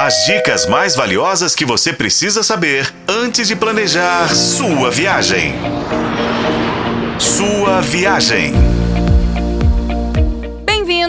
As dicas mais valiosas que você precisa saber antes de planejar sua viagem. Sua viagem.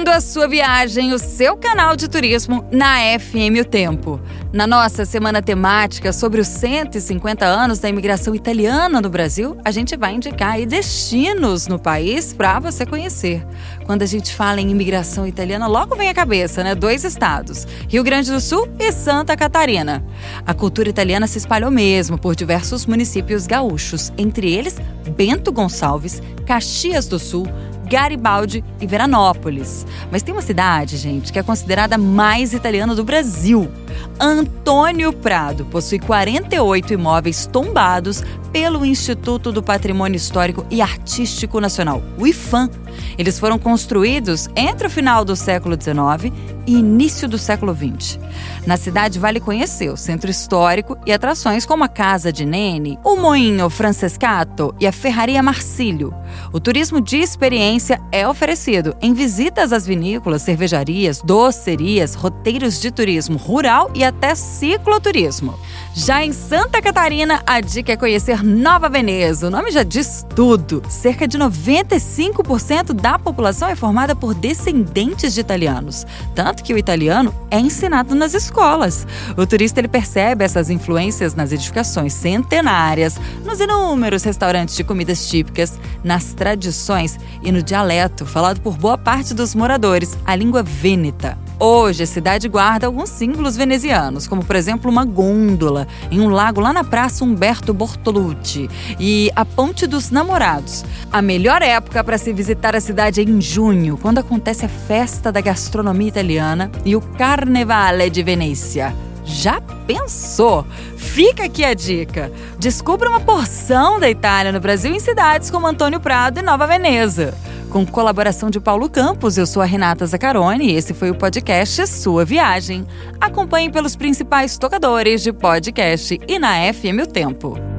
Bem-vindo à sua viagem, o seu canal de turismo na FM O Tempo. Na nossa semana temática sobre os 150 anos da imigração italiana no Brasil, a gente vai indicar destinos no país para você conhecer. Quando a gente fala em imigração italiana, logo vem à cabeça, né? Dois estados: Rio Grande do Sul e Santa Catarina. A cultura italiana se espalhou mesmo por diversos municípios gaúchos, entre eles Bento Gonçalves, Caxias do Sul, Garibaldi e Veranópolis. Mas tem uma cidade, gente, que é considerada mais italiana do Brasil. Antônio Prado possui 48 imóveis tombados pelo Instituto do Patrimônio Histórico e Artístico Nacional, o IFAM. Eles foram construídos entre o final do século XIX e início do século XX. Na cidade vale conhecer o centro histórico e atrações como a Casa de Nene, o Moinho Francescato e a Ferraria Marcílio. O turismo de experiência é oferecido em visitas às vinícolas, cervejarias, docerias, roteiros de turismo rural e até cicloturismo. Já em Santa Catarina, a dica é conhecer Nova Veneza. O nome já diz tudo. Cerca de 95% da população é formada por descendentes de italianos, tanto que o italiano é ensinado nas escolas. O turista ele percebe essas influências nas edificações centenárias, nos inúmeros restaurantes de comidas típicas, nas tradições e no dialeto falado por boa parte dos moradores, a língua vêneta. Hoje, a cidade guarda alguns símbolos venezianos, como por exemplo uma gôndola em um lago lá na Praça Humberto Bortolucci e a Ponte dos Namorados. A melhor época para se visitar a cidade é em junho, quando acontece a festa da gastronomia italiana e o Carnevale de Venezia. Já pensou? Fica aqui a dica. Descubra uma porção da Itália no Brasil em cidades como Antônio Prado e Nova Veneza. Com colaboração de Paulo Campos, eu sou a Renata Zacarone e esse foi o podcast Sua Viagem. Acompanhe pelos principais tocadores de podcast e na FM O Tempo.